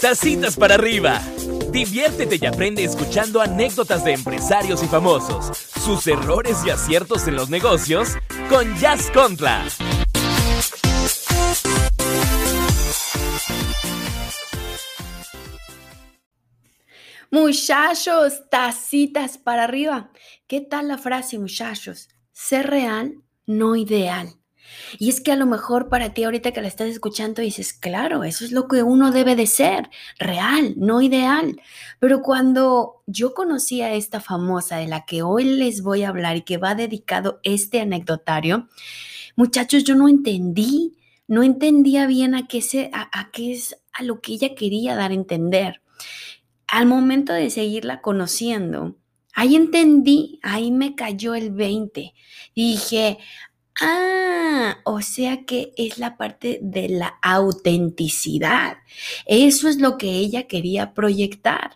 Tacitas para arriba. Diviértete y aprende escuchando anécdotas de empresarios y famosos, sus errores y aciertos en los negocios con Jazz Contra. Muchachos, tacitas para arriba. ¿Qué tal la frase, muchachos? Ser real, no ideal. Y es que a lo mejor para ti ahorita que la estás escuchando dices, claro, eso es lo que uno debe de ser, real, no ideal. Pero cuando yo conocí a esta famosa de la que hoy les voy a hablar y que va dedicado este anecdotario, muchachos, yo no entendí, no entendía bien a qué, se, a, qué es a lo que ella quería dar a entender. Al momento de seguirla conociendo, ahí entendí, ahí me cayó el 20. Dije, Ah, o sea que es la parte de la autenticidad. Eso es lo que ella quería proyectar.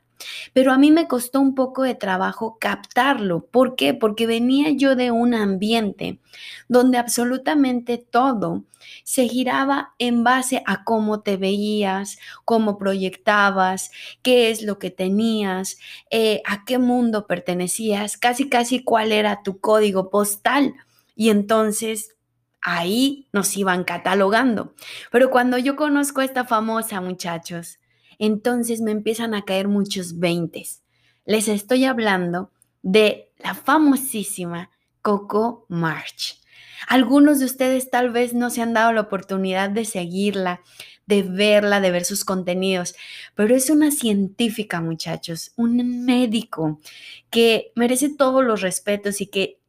Pero a mí me costó un poco de trabajo captarlo. ¿Por qué? Porque venía yo de un ambiente donde absolutamente todo se giraba en base a cómo te veías, cómo proyectabas, qué es lo que tenías, eh, a qué mundo pertenecías, casi casi cuál era tu código postal. Y entonces ahí nos iban catalogando. Pero cuando yo conozco a esta famosa, muchachos, entonces me empiezan a caer muchos veintes. Les estoy hablando de la famosísima Coco March. Algunos de ustedes tal vez no se han dado la oportunidad de seguirla, de verla, de ver sus contenidos, pero es una científica, muchachos, un médico que merece todos los respetos y que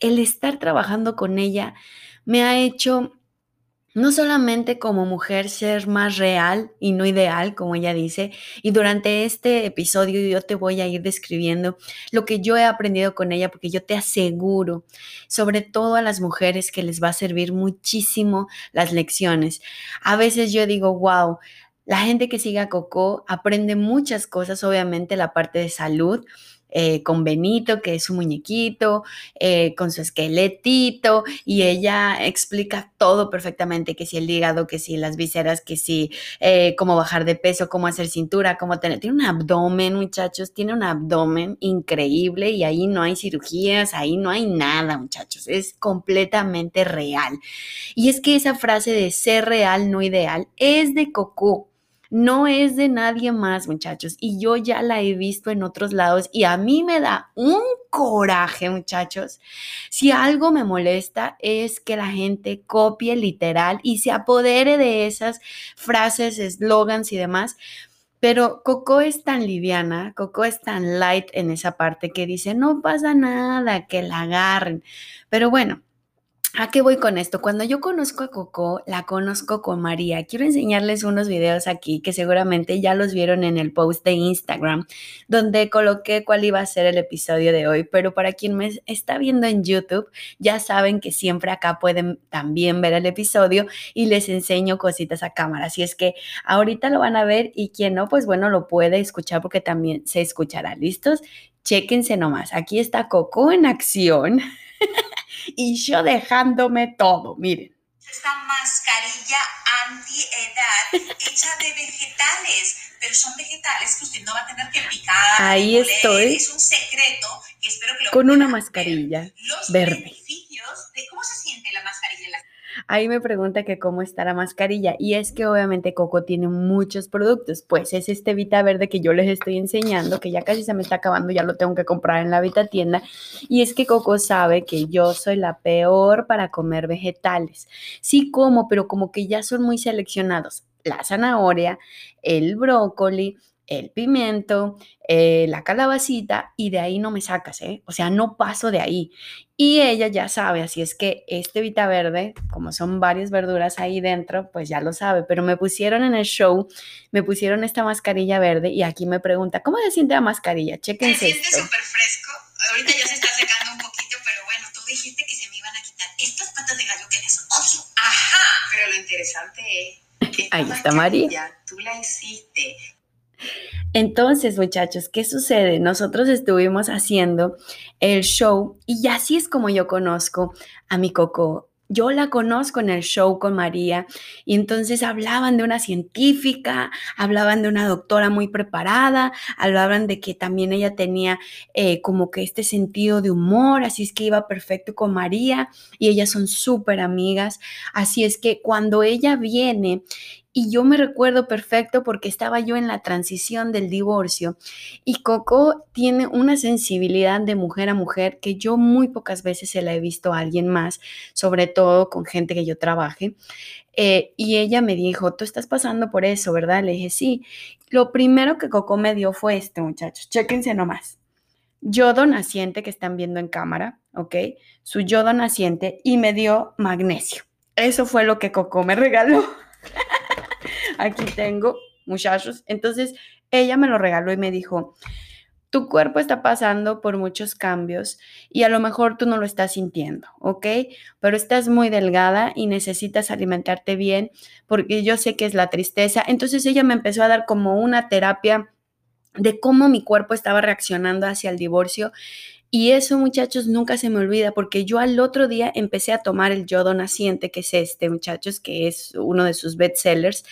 el estar trabajando con ella me ha hecho no solamente como mujer ser más real y no ideal, como ella dice, y durante este episodio yo te voy a ir describiendo lo que yo he aprendido con ella, porque yo te aseguro, sobre todo a las mujeres, que les va a servir muchísimo las lecciones. A veces yo digo, wow, la gente que sigue a Coco aprende muchas cosas, obviamente la parte de salud, eh, con Benito, que es su muñequito, eh, con su esqueletito, y ella explica todo perfectamente, que si el hígado, que si las vísceras, que si eh, cómo bajar de peso, cómo hacer cintura, cómo tener, tiene un abdomen, muchachos, tiene un abdomen increíble y ahí no hay cirugías, ahí no hay nada, muchachos, es completamente real. Y es que esa frase de ser real, no ideal, es de Coco no es de nadie más, muchachos. Y yo ya la he visto en otros lados y a mí me da un coraje, muchachos. Si algo me molesta es que la gente copie literal y se apodere de esas frases, eslogans y demás. Pero Coco es tan liviana, Coco es tan light en esa parte que dice, no pasa nada, que la agarren. Pero bueno, ¿A qué voy con esto? Cuando yo conozco a Coco, la conozco con María. Quiero enseñarles unos videos aquí que seguramente ya los vieron en el post de Instagram, donde coloqué cuál iba a ser el episodio de hoy. Pero para quien me está viendo en YouTube, ya saben que siempre acá pueden también ver el episodio y les enseño cositas a cámara. Así es que ahorita lo van a ver y quien no, pues bueno, lo puede escuchar porque también se escuchará. ¿Listos? Chéquense nomás. Aquí está Coco en acción. y yo dejándome todo, miren. Esta mascarilla anti-edad hecha de vegetales, pero son vegetales que usted no va a tener que picar. Ahí estoy. Es un secreto que espero que lo Con una mascarilla Los verde. beneficios de cómo se siente la mascarilla en la Ahí me pregunta que cómo está la mascarilla y es que obviamente Coco tiene muchos productos, pues es este Vita Verde que yo les estoy enseñando, que ya casi se me está acabando, ya lo tengo que comprar en la Vita tienda y es que Coco sabe que yo soy la peor para comer vegetales. Sí como, pero como que ya son muy seleccionados. La zanahoria, el brócoli, el pimiento, eh, la calabacita y de ahí no me sacas, ¿eh? O sea, no paso de ahí. Y ella ya sabe, así es que este Vita Verde, como son varias verduras ahí dentro, pues ya lo sabe, pero me pusieron en el show, me pusieron esta mascarilla verde y aquí me pregunta, ¿cómo se siente la mascarilla? Chequense Se siente súper fresco, ahorita ya se está secando un poquito, pero bueno, tú dijiste que se me iban a quitar estas patas de gallo que les odio. Ajá, pero lo interesante es que Ahí está María. Tú la hiciste entonces, muchachos, ¿qué sucede? Nosotros estuvimos haciendo el show y así es como yo conozco a mi Coco yo la conozco en el show con María y entonces hablaban de una científica, hablaban de una doctora muy preparada, hablaban de que también ella tenía eh, como que este sentido de humor, así es que iba perfecto con María y ellas son súper amigas, así es que cuando ella viene y yo me recuerdo perfecto porque estaba yo en la transición del divorcio y Coco tiene una sensibilidad de mujer a mujer que yo muy pocas veces se la he visto a alguien más, sobre todo con gente que yo trabaje. Eh, y ella me dijo, tú estás pasando por eso, ¿verdad? Le dije, sí. Lo primero que Coco me dio fue este, muchachos. Chéquense nomás. Yodo naciente que están viendo en cámara, ¿ok? Su yodo naciente y me dio magnesio. Eso fue lo que Coco me regaló. aquí tengo, muchachos. Entonces, ella me lo regaló y me dijo, tu cuerpo está pasando por muchos cambios y a lo mejor tú no lo estás sintiendo, ¿ok? Pero estás muy delgada y necesitas alimentarte bien porque yo sé que es la tristeza. Entonces ella me empezó a dar como una terapia de cómo mi cuerpo estaba reaccionando hacia el divorcio y eso, muchachos, nunca se me olvida porque yo al otro día empecé a tomar el yodo naciente, que es este, muchachos, que es uno de sus bestsellers.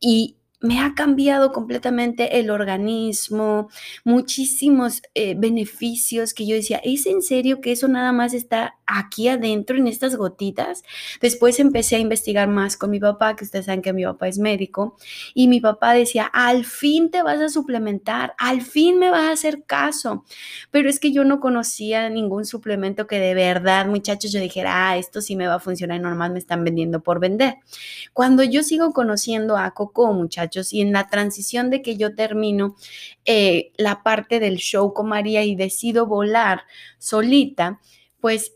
Y me ha cambiado completamente el organismo, muchísimos eh, beneficios que yo decía, ¿es en serio que eso nada más está aquí adentro en estas gotitas? Después empecé a investigar más con mi papá, que ustedes saben que mi papá es médico, y mi papá decía, al fin te vas a suplementar, al fin me vas a hacer caso, pero es que yo no conocía ningún suplemento que de verdad, muchachos, yo dijera, ah, esto sí me va a funcionar y normal me están vendiendo por vender. Cuando yo sigo conociendo a Coco, muchachos, y en la transición de que yo termino eh, la parte del show con María y decido volar solita, pues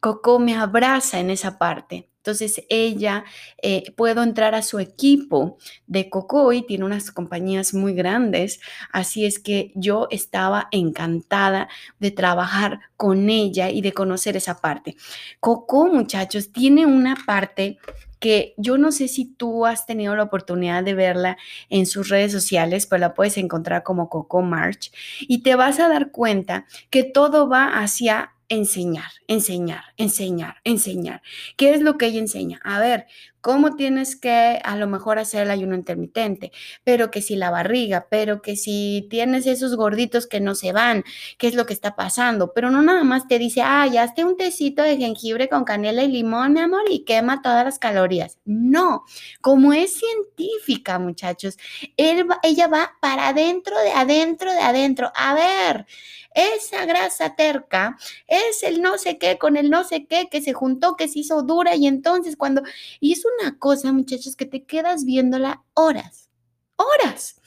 Coco me abraza en esa parte. Entonces ella, eh, puedo entrar a su equipo de Coco y tiene unas compañías muy grandes, así es que yo estaba encantada de trabajar con ella y de conocer esa parte. Coco, muchachos, tiene una parte que yo no sé si tú has tenido la oportunidad de verla en sus redes sociales, pero la puedes encontrar como Coco March y te vas a dar cuenta que todo va hacia enseñar, enseñar, enseñar, enseñar. ¿Qué es lo que ella enseña? A ver, cómo tienes que a lo mejor hacer el ayuno intermitente, pero que si la barriga, pero que si tienes esos gorditos que no se van, qué es lo que está pasando, pero no nada más te dice, ah, ya hazte un tecito de jengibre con canela y limón, mi amor, y quema todas las calorías. No, como es científica, muchachos, ella va para adentro, de adentro, de adentro. A ver, esa grasa terca es el no sé qué con el no sé qué que se juntó, que se hizo dura y entonces cuando... hizo una cosa, muchachos, que te quedas viéndola horas, horas.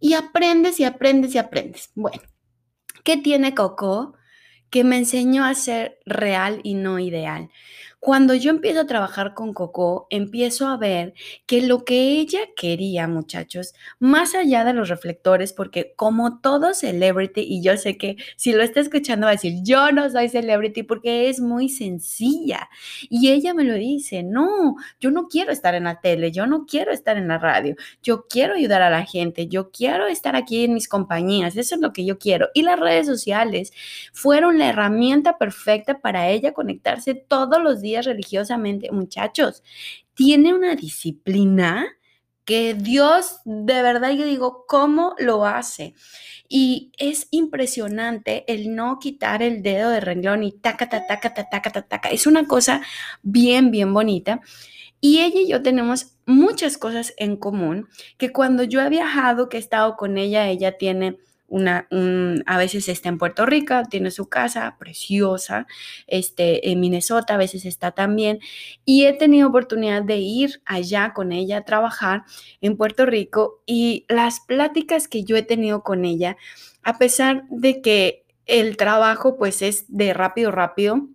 Y aprendes y aprendes y aprendes. Bueno, ¿qué tiene Coco? Que me enseñó a ser real y no ideal. Cuando yo empiezo a trabajar con Coco, empiezo a ver que lo que ella quería, muchachos, más allá de los reflectores, porque como todo celebrity, y yo sé que si lo está escuchando va a decir, yo no soy celebrity porque es muy sencilla. Y ella me lo dice, no, yo no quiero estar en la tele, yo no quiero estar en la radio, yo quiero ayudar a la gente, yo quiero estar aquí en mis compañías, eso es lo que yo quiero. Y las redes sociales fueron la herramienta perfecta para ella conectarse todos los días religiosamente, muchachos, tiene una disciplina que Dios, de verdad, yo digo, ¿cómo lo hace? Y es impresionante el no quitar el dedo de renglón y taca, taca, taca, taca, taca. Es una cosa bien, bien bonita. Y ella y yo tenemos muchas cosas en común, que cuando yo he viajado, que he estado con ella, ella tiene una, a veces está en Puerto Rico, tiene su casa preciosa, este, en Minnesota a veces está también, y he tenido oportunidad de ir allá con ella a trabajar en Puerto Rico y las pláticas que yo he tenido con ella, a pesar de que el trabajo pues es de rápido, rápido,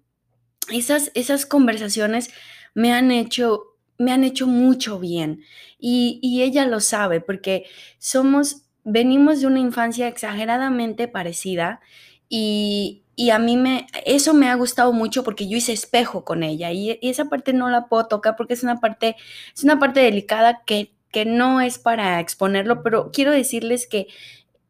esas, esas conversaciones me han hecho me han hecho mucho bien y, y ella lo sabe porque somos venimos de una infancia exageradamente parecida y, a mí me, eso me ha gustado mucho porque yo hice espejo con ella y, esa parte no la puedo tocar porque es una parte, es una parte delicada que, que no es para exponerlo, pero quiero decirles que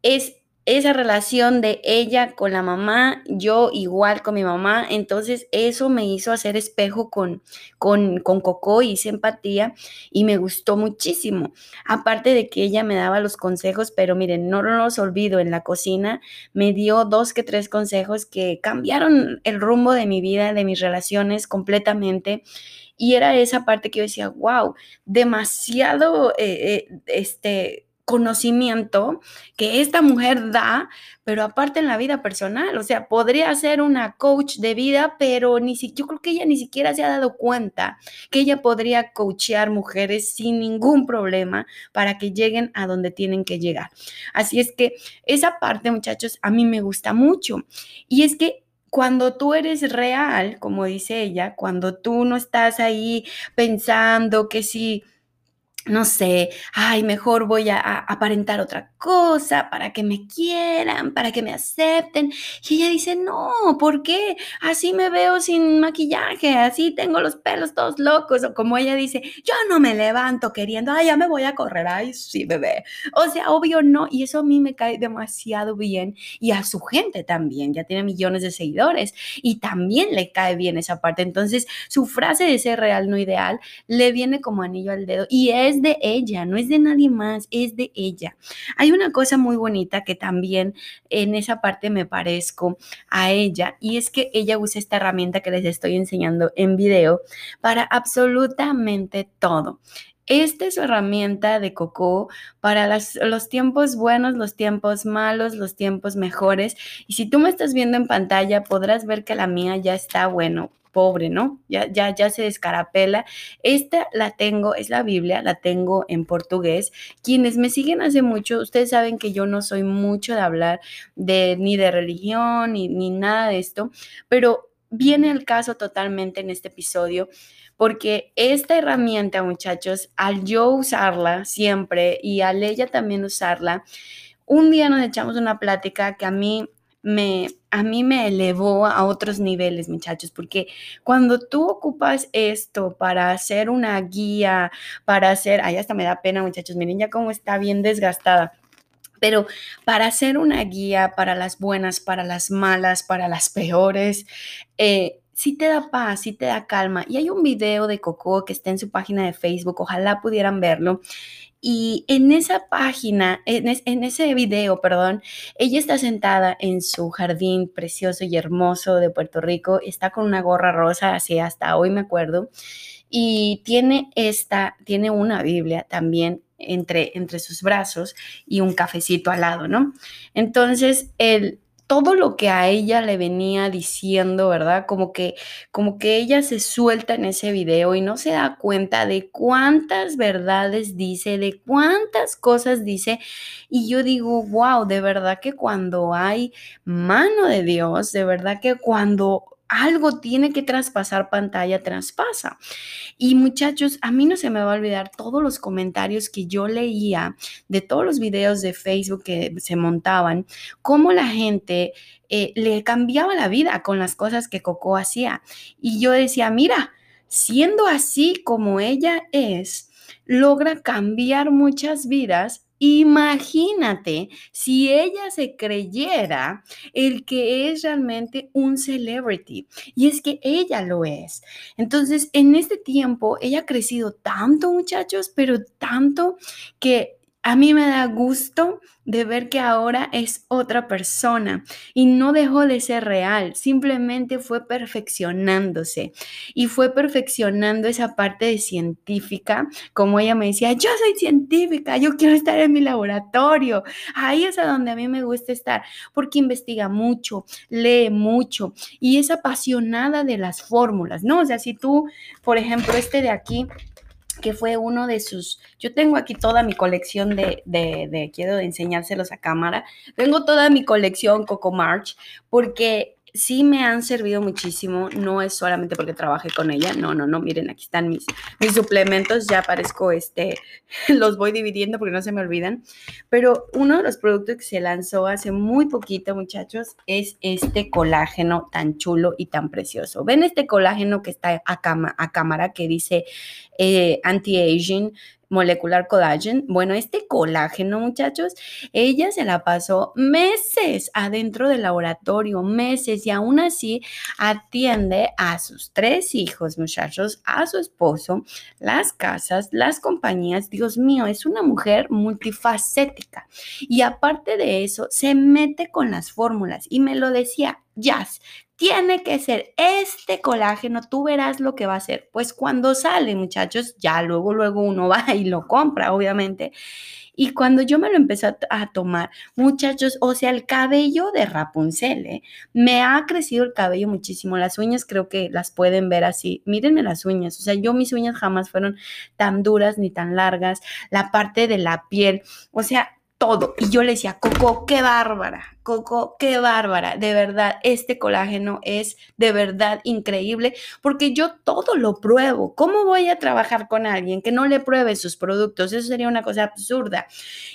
es esa relación de ella con la mamá, yo igual con mi mamá, entonces eso me hizo hacer espejo con, con, con Coco, hice empatía y me gustó muchísimo. Aparte de que ella me daba los consejos, pero miren, no los olvido, en la cocina me dio dos que tres consejos que cambiaron el rumbo de mi vida, de mis relaciones completamente. Y era esa parte que yo decía, wow, demasiado, eh, eh, este, conocimiento que esta mujer da, pero aparte en la vida personal, o sea, podría ser una coach de vida, pero ni si, yo creo que ella ni siquiera se ha dado cuenta que ella podría coachear mujeres sin ningún problema para que lleguen a donde tienen que llegar. Así es que esa parte, muchachos, a mí me gusta mucho. Y es que cuando tú eres real, como dice ella, cuando tú no estás ahí pensando que si no sé, ay, mejor voy a, aparentar otra cosa para que me quieran, para que me acepten. Y ella dice, no, ¿por qué? Así me veo sin maquillaje, así tengo los pelos todos locos. O como ella dice, yo no me levanto queriendo, ay, ya me voy a correr, ay, sí, bebé. O sea, obvio no, y eso a mí me cae demasiado bien y a su gente también, ya tiene millones de seguidores y también le cae bien esa parte. Entonces, su frase de ser real, no ideal, le viene como anillo al dedo y es de ella, no es de nadie más, es de ella. Hay una cosa muy bonita que también en esa parte me parezco a ella y es que ella usa esta herramienta que les estoy enseñando en video para absolutamente todo. Esta es su herramienta de Coco para los tiempos buenos, los tiempos malos, los tiempos mejores. Y si tú me estás viendo en pantalla, podrás ver que la mía ya está, bueno, pobre, ¿no? Ya, ya, ya se descarapela. Esta la tengo, es la Biblia, la tengo en portugués. Quienes me siguen hace mucho, ustedes saben que yo no soy mucho de hablar de ni de religión ni, ni nada de esto, pero viene el caso totalmente en este episodio porque esta herramienta, muchachos, al yo usarla siempre y al ella también usarla, un día nos echamos una plática que a mí me, a mí me elevó a otros niveles, muchachos, porque cuando tú ocupas esto para hacer una guía, para hacer, ay, hasta me da pena, muchachos, miren ya cómo está bien desgastada. Pero para hacer una guía para las buenas, para las malas, para las peores, eh, sí te da paz, sí te da calma. Y hay un video de Coco que está en su página de Facebook, ojalá pudieran verlo. Y en esa página, en, ese video, perdón, ella está sentada en su jardín precioso y hermoso de Puerto Rico, está con una gorra rosa, así hasta hoy me acuerdo, y tiene esta, tiene una Biblia también entre, entre sus brazos y un cafecito al lado, ¿no? Entonces, el, todo lo que a ella le venía diciendo, ¿verdad? Como que, como que ella se suelta en ese video y no se da cuenta de cuántas verdades dice, de cuántas cosas dice. Y yo digo, wow, de verdad que cuando hay mano de Dios, de verdad que cuando algo tiene que traspasar pantalla, traspasa. Y muchachos, a mí no se me va a olvidar todos los comentarios que yo leía de todos los videos de Facebook que se montaban, cómo la gente eh, le cambiaba la vida con las cosas que Coco hacía. Y yo decía, mira, siendo así como ella es, logra cambiar muchas vidas Imagínate si ella se creyera el que es realmente un celebrity. Y es que ella lo es. Entonces, en este tiempo, ella ha crecido tanto, muchachos, pero tanto que a mí me da gusto de ver que ahora es otra persona y no dejó de ser real, simplemente fue perfeccionándose y fue perfeccionando esa parte de científica, como ella me decía, yo soy científica, yo quiero estar en mi laboratorio, ahí es a donde a mí me gusta estar, porque investiga mucho, lee mucho y es apasionada de las fórmulas, ¿no? O sea, si tú, por ejemplo, este de aquí, que fue uno de sus, yo tengo aquí toda mi colección de, de, de, quiero enseñárselos a cámara, tengo toda mi colección Coco March, porque sí me han servido muchísimo, no es solamente porque trabajé con ella, no, no, no, miren, aquí están mis, suplementos, ya aparezco, este, los voy dividiendo porque no se me olvidan, pero uno de los productos que se lanzó hace muy poquito, muchachos, es este colágeno tan chulo y tan precioso. ¿Ven este colágeno que está a, cama, a cámara que dice eh, anti-aging? Molecular collagen. Bueno, este colágeno, muchachos, ella se la pasó meses adentro del laboratorio, meses, y aún así atiende a sus tres hijos, muchachos, a su esposo, las casas, las compañías. Dios mío, es una mujer multifacética. Y aparte de eso, se mete con las fórmulas y me lo decía, Jazz, tiene que ser este colágeno, tú verás lo que va a ser. Pues cuando sale, muchachos, ya luego, luego uno va y lo compra, obviamente. Y cuando yo me lo empecé a, tomar, muchachos, o sea, el cabello de Rapunzel, ¿eh? me ha crecido el cabello muchísimo. Las uñas creo que las pueden ver así. Mírenme las uñas. O sea, yo mis uñas jamás fueron tan duras ni tan largas. La parte de la piel, o sea, todo. Y yo le decía, Coco, qué bárbara, Coco, qué bárbara. De verdad, este colágeno es de verdad increíble porque yo todo lo pruebo. ¿Cómo voy a trabajar con alguien que no le pruebe sus productos? Eso sería una cosa absurda.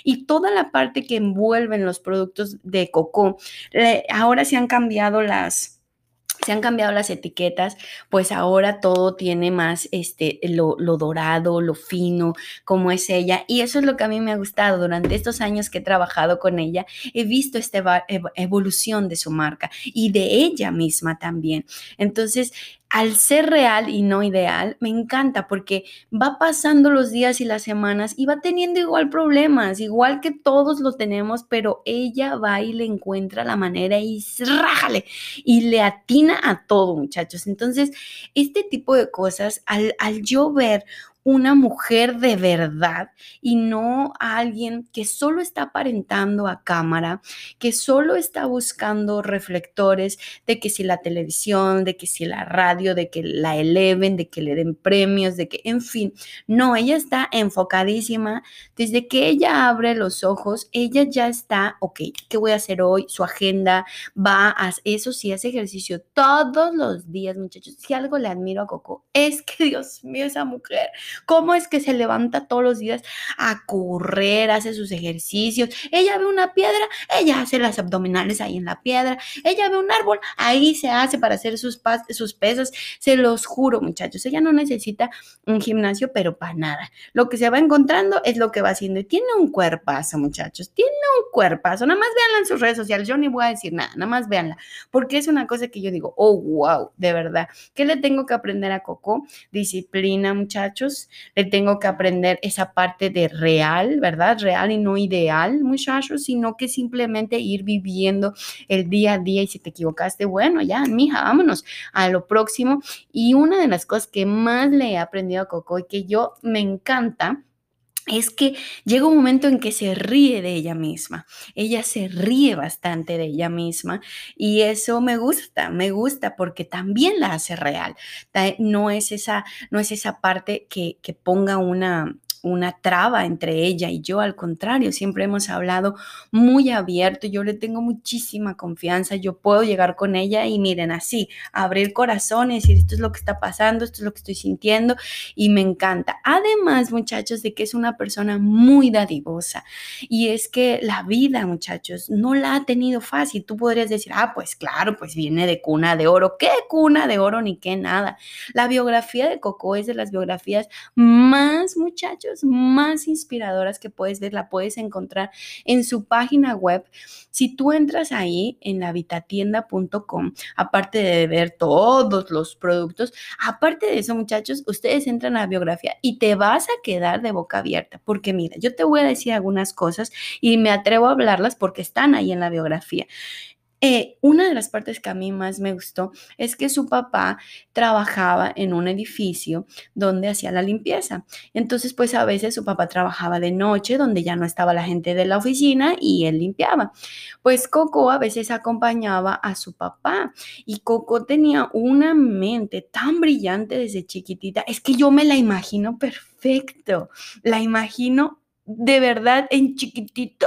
Y toda la parte que envuelven los productos de Coco, ahora se han cambiado las se han cambiado las etiquetas, pues ahora todo tiene más este, lo, lo, dorado, lo fino, como es ella. Y eso es lo que a mí me ha gustado. Durante estos años que he trabajado con ella, he visto esta evolución de su marca y de ella misma también. Entonces, al ser real y no ideal, me encanta porque va pasando los días y las semanas y va teniendo igual problemas, igual que todos los tenemos, pero ella va y le encuentra la manera y rájale y le atina a todo, muchachos. Entonces, este tipo de cosas, al, al yo ver una mujer de verdad y no a alguien que solo está aparentando a cámara, que solo está buscando reflectores de que si la televisión, de que si la radio, de que la eleven, de que le den premios, de que, en fin, no, ella está enfocadísima. Desde que ella abre los ojos, ella ya está, ok, ¿qué voy a hacer hoy? Su agenda va a, eso sí, hace ejercicio todos los días, muchachos. Si algo le admiro a Coco, es que, Dios mío, esa mujer cómo es que se levanta todos los días a correr, hace sus ejercicios. Ella ve una piedra, ella hace las abdominales ahí en la piedra. Ella ve un árbol, ahí se hace para hacer sus, sus pesas. Se los juro, muchachos, ella no necesita un gimnasio, pero para nada. Lo que se va encontrando es lo que va haciendo. Y tiene un cuerpazo, muchachos, tiene un cuerpazo. Nada más véanla en sus redes sociales. Yo ni voy a decir nada, nada más véanla, porque es una cosa que yo digo, oh, wow, de verdad. ¿Qué le tengo que aprender a Coco? Disciplina, muchachos le tengo que aprender esa parte de real, ¿verdad? Real y no ideal, muchachos, sino que simplemente ir viviendo el día a día y si te equivocaste, bueno, ya, mija, vámonos a lo próximo. Y una de las cosas que más le he aprendido a Coco y que yo me encanta, es que llega un momento en que se ríe de ella misma. Ella se ríe bastante de ella misma y eso me gusta, me gusta porque también la hace real. No es esa, no es esa parte que, que ponga una, una traba entre ella y yo, al contrario, siempre hemos hablado muy abierto, yo le tengo muchísima confianza, yo puedo llegar con ella y miren así, abrir corazones y esto es lo que está pasando, esto es lo que estoy sintiendo y me encanta. Además, muchachos, de que es una persona muy dadivosa y es que la vida, muchachos, no la ha tenido fácil. Tú podrías decir, ah, pues claro, pues viene de cuna de oro. ¿Qué cuna de oro ni qué nada? La biografía de Coco es de las biografías más, muchachos, más inspiradoras que puedes ver, la puedes encontrar en su página web. Si tú entras ahí en habitatienda.com, aparte de ver todos los productos, aparte de eso, muchachos, ustedes entran a la biografía y te vas a quedar de boca abierta, porque mira, yo te voy a decir algunas cosas y me atrevo a hablarlas porque están ahí en la biografía. Eh, una de las partes que a mí más me gustó es que su papá trabajaba en un edificio donde hacía la limpieza. Entonces, pues a veces su papá trabajaba de noche, donde ya no estaba la gente de la oficina y él limpiaba. Pues Coco a veces acompañaba a su papá y Coco tenía una mente tan brillante desde chiquitita. Es que yo me la imagino perfecto, la imagino de verdad en chiquitito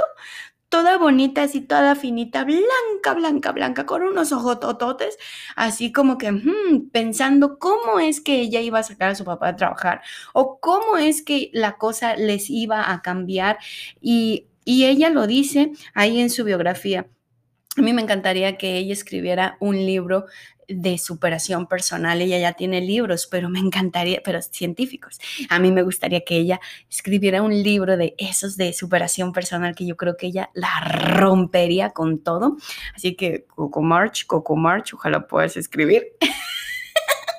toda bonita, así toda finita, blanca, blanca, blanca, con unos ojos tototes, así como que hmm, pensando cómo es que ella iba a sacar a su papá a trabajar o cómo es que la cosa les iba a cambiar. Y, y ella lo dice ahí en su biografía. a mí me encantaría que ella escribiera un libro de superación personal. Ella ya tiene libros, pero me encantaría, pero científicos. A mí me gustaría que ella escribiera un libro de esos de superación personal que yo creo que ella la rompería con todo. Así que Coco March, Coco March, ojalá puedas escribir.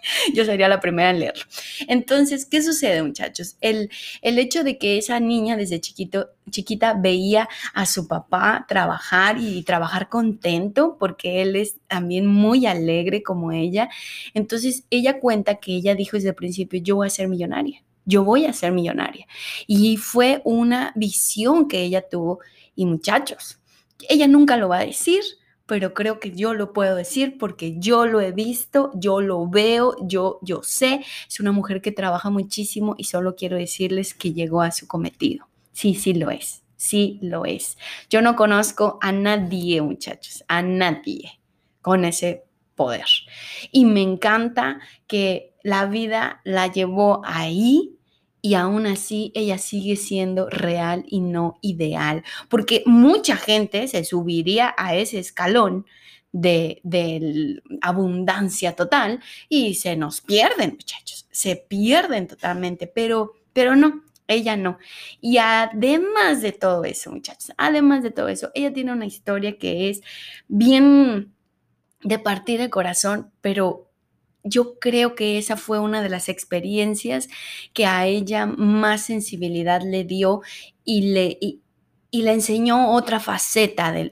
yo sería la primera en leerlo. Entonces, ¿qué sucede, muchachos? El, el hecho de que esa niña desde chiquito, chiquita veía a su papá trabajar y trabajar contento porque él es también muy alegre como ella. Entonces, ella cuenta que ella dijo desde el principio, yo voy a ser millonaria. Yo voy a ser millonaria. Y fue una visión que ella tuvo. Y muchachos, ella nunca lo va a decir, pero creo que yo lo puedo decir porque yo lo he visto, yo lo veo, yo, yo sé. Es una mujer que trabaja muchísimo y solo quiero decirles que llegó a su cometido. Sí, sí lo es, sí lo es. Yo no conozco a nadie, muchachos, a nadie con ese poder. Y me encanta que la vida la llevó ahí y aún así ella sigue siendo real y no ideal, porque mucha gente se subiría a ese escalón de, de, abundancia total y se nos pierden, muchachos, se pierden totalmente, pero, pero no, ella no. Y además de todo eso, muchachos, además de todo eso, ella tiene una historia que es bien de partir el corazón, pero yo creo que esa fue una de las experiencias que a ella más sensibilidad le dio y le, y, le enseñó otra faceta del,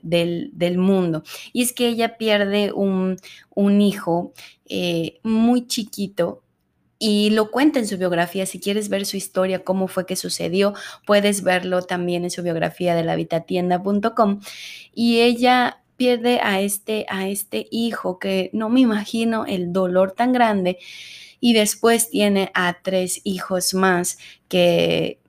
del, mundo. Y es que ella pierde un, un hijo eh, muy chiquito y lo cuenta en su biografía. Si quieres ver su historia, cómo fue que sucedió, puedes verlo también en su biografía de la vitatienda.com. Y ella pierde a este, a este hijo que no me imagino el dolor tan grande y después tiene a tres hijos más que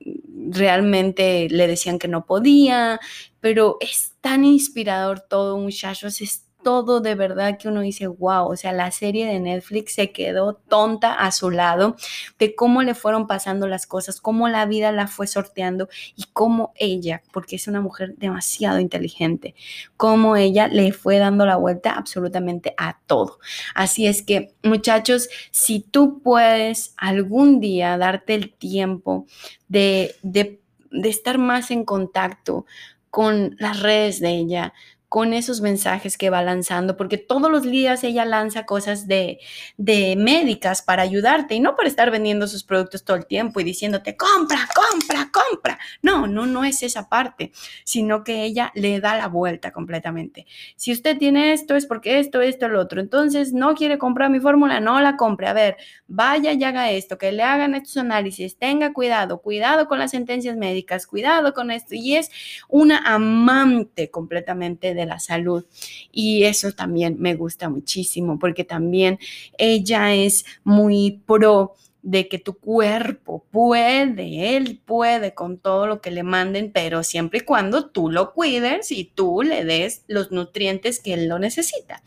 realmente le decían que no podía, pero es tan inspirador todo, muchachos, todo de verdad que uno dice, wow, o sea, la serie de Netflix se quedó tonta a su lado de cómo le fueron pasando las cosas, cómo la vida la fue sorteando y cómo ella, porque es una mujer demasiado inteligente, cómo ella le fue dando la vuelta absolutamente a todo. Así es que, muchachos, si tú puedes algún día darte el tiempo de, de, de estar más en contacto con las redes de ella, con esos mensajes que va lanzando, porque todos los días ella lanza cosas de, de médicas para ayudarte y no para estar vendiendo sus productos todo el tiempo y diciéndote, compra, compra, compra. No, no, no es esa parte, sino que ella le da la vuelta completamente. Si usted tiene esto, es porque esto, esto, lo otro. Entonces, no quiere comprar mi fórmula, no la compre. A ver, vaya y haga esto, que le hagan estos análisis, tenga cuidado, cuidado con las sentencias médicas, cuidado con esto. Y es una amante completamente de la salud. Y eso también me gusta muchísimo porque también ella es muy pro de que tu cuerpo puede, él puede con todo lo que le manden, pero siempre y cuando tú lo cuides y tú le des los nutrientes que él lo necesita.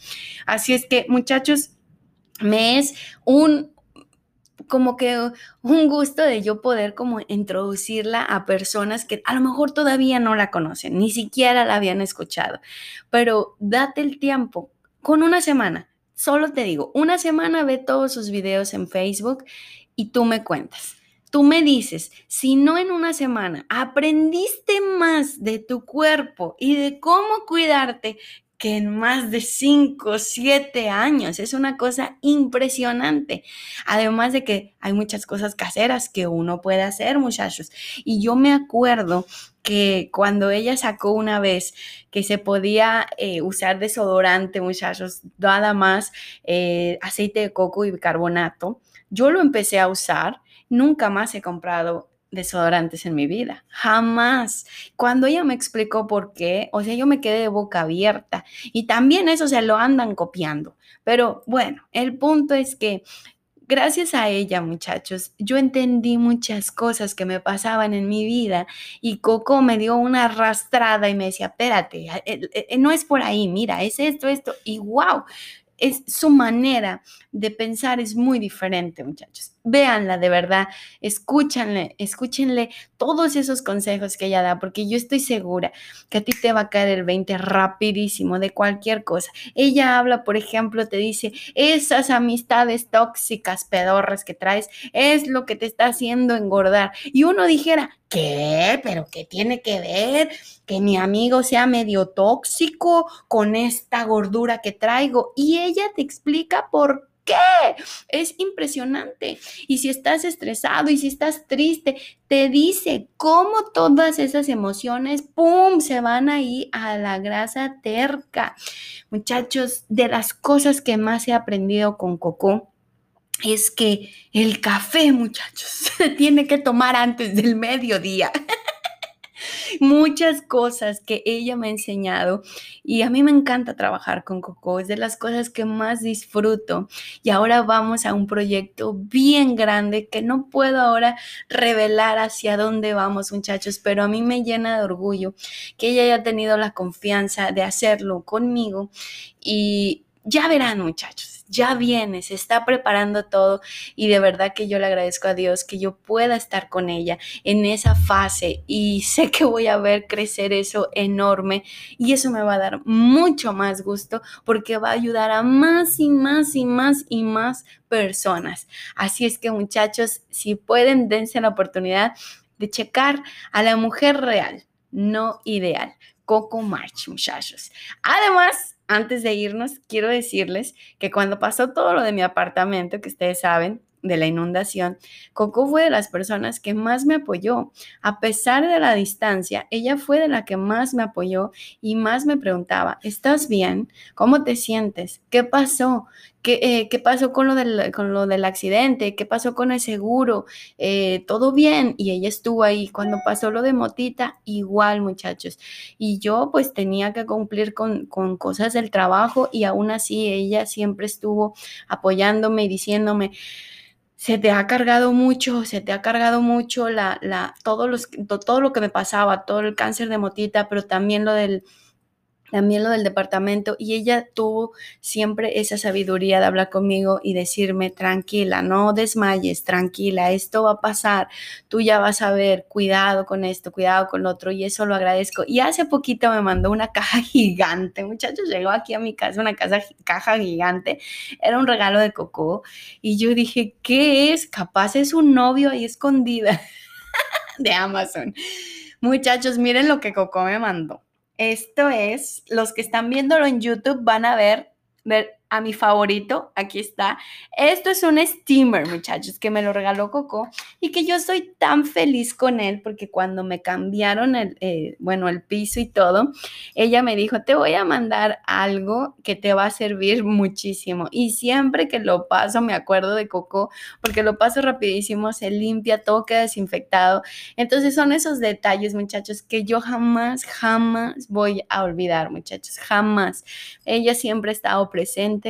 Así es que, muchachos, me es un, como que un gusto de yo poder como introducirla a personas que a lo mejor todavía no la conocen, ni siquiera la habían escuchado, pero date el tiempo con una semana. Solo te digo, una semana ve todos sus videos en Facebook y tú me cuentas. Tú me dices, si no en una semana aprendiste más de tu cuerpo y de cómo cuidarte que en más de 5, 7 años. Es una cosa impresionante. Además de que hay muchas cosas caseras que uno puede hacer, muchachos. Y yo me acuerdo que cuando ella sacó una vez que se podía eh, usar desodorante, muchachos, nada más eh, aceite de coco y bicarbonato, yo lo empecé a usar. Nunca más he comprado desodorantes en mi vida, jamás. Cuando ella me explicó por qué, o sea, yo me quedé de boca abierta. Y también eso se lo andan copiando. Pero bueno, el punto es que gracias a ella, muchachos, yo entendí muchas cosas que me pasaban en mi vida. Y Coco me dio una arrastrada y me decía, espérate, eh, eh, eh, no es por ahí, mira, es esto, esto, y wow, es su manera de pensar es muy diferente, muchachos véanla de verdad, escúchanle, escúchenle todos esos consejos que ella da, porque yo estoy segura que a ti te va a caer el 20 rapidísimo de cualquier cosa. Ella habla, por ejemplo, te dice, esas amistades tóxicas, pedorras que traes, es lo que te está haciendo engordar. Y uno dijera, ¿qué? ¿Pero qué tiene que ver? Que mi amigo sea medio tóxico con esta gordura que traigo. Y ella te explica por Es impresionante. Y si estás estresado y si estás triste, te dice cómo todas esas emociones, ¡pum!, se van ahí a la grasa terca. Muchachos, de las cosas que más he aprendido con Coco, es que el café, muchachos, se tiene que tomar antes del mediodía. Muchas cosas que ella me ha enseñado y a mí me encanta trabajar con Coco, es de las cosas que más disfruto. Y ahora vamos a un proyecto bien grande que no puedo ahora revelar hacia dónde vamos, muchachos, pero a mí me llena de orgullo que ella haya tenido la confianza de hacerlo conmigo y ya verán, muchachos ya viene, se está preparando todo y de verdad que yo le agradezco a Dios que yo pueda estar con ella en esa fase y sé que voy a ver crecer eso enorme y eso me va a dar mucho más gusto porque va a ayudar a más y más y más y más personas. Así es que muchachos, si pueden, dense la oportunidad de checar a la mujer real, no ideal. Coco March, muchachos. Además, antes de irnos, quiero decirles que cuando pasó todo lo de mi apartamento, que ustedes saben, de la inundación, Coco fue de las personas que más me apoyó. A pesar de la distancia, ella fue de la que más me apoyó y más me preguntaba, ¿estás bien? ¿Cómo te sientes? ¿Qué pasó? ¿Qué, eh, ¿qué pasó con lo, del, con lo del accidente? ¿Qué pasó con el seguro? Eh, ¿Todo bien? Y ella estuvo ahí. Cuando pasó lo de Motita, igual muchachos. Y yo pues tenía que cumplir con, con cosas del trabajo y aún así ella siempre estuvo apoyándome y diciéndome, se te ha cargado mucho, se te ha cargado mucho la, la, todo, los, todo lo que me pasaba, todo el cáncer de motita, pero también lo del también lo del departamento, y ella tuvo siempre esa sabiduría de hablar conmigo y decirme, tranquila, no desmayes, tranquila, esto va a pasar, tú ya vas a ver, cuidado con esto, cuidado con lo otro, y eso lo agradezco. Y hace poquito me mandó una caja gigante, muchachos, llegó aquí a mi casa una caja gigante, era un regalo de Coco, y yo dije, ¿qué es? Capaz es un novio ahí escondida de Amazon. Muchachos, miren lo que Coco me mandó. Esto es, los que están viéndolo en YouTube van a ver, ver a mi favorito, aquí está. Esto es un steamer, muchachos, que me lo regaló Coco y que yo soy tan feliz con él porque cuando me cambiaron el, eh, bueno, el piso y todo, ella me dijo, te voy a mandar algo que te va a servir muchísimo. Y siempre que lo paso, me acuerdo de Coco porque lo paso rapidísimo, se limpia, todo queda desinfectado. Entonces son esos detalles, muchachos, que yo jamás, jamás voy a olvidar, muchachos, jamás. Ella siempre ha estado presente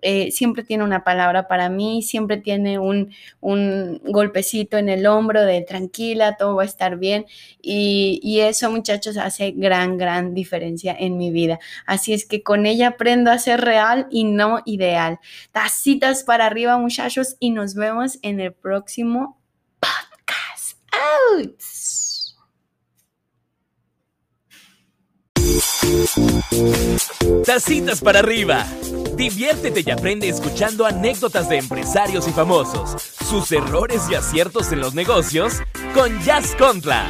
eh, siempre tiene una palabra para mí, siempre tiene un, golpecito en el hombro de tranquila, todo va a estar bien. Y, y, eso, muchachos, hace gran, gran diferencia en mi vida. Así es que con ella aprendo a ser real y no ideal. Tacitas para arriba, muchachos, y nos vemos en el próximo podcast. ¡Out! Tacitas para arriba. Diviértete y aprende escuchando anécdotas de empresarios y famosos, sus errores y aciertos en los negocios con Jazz Contra.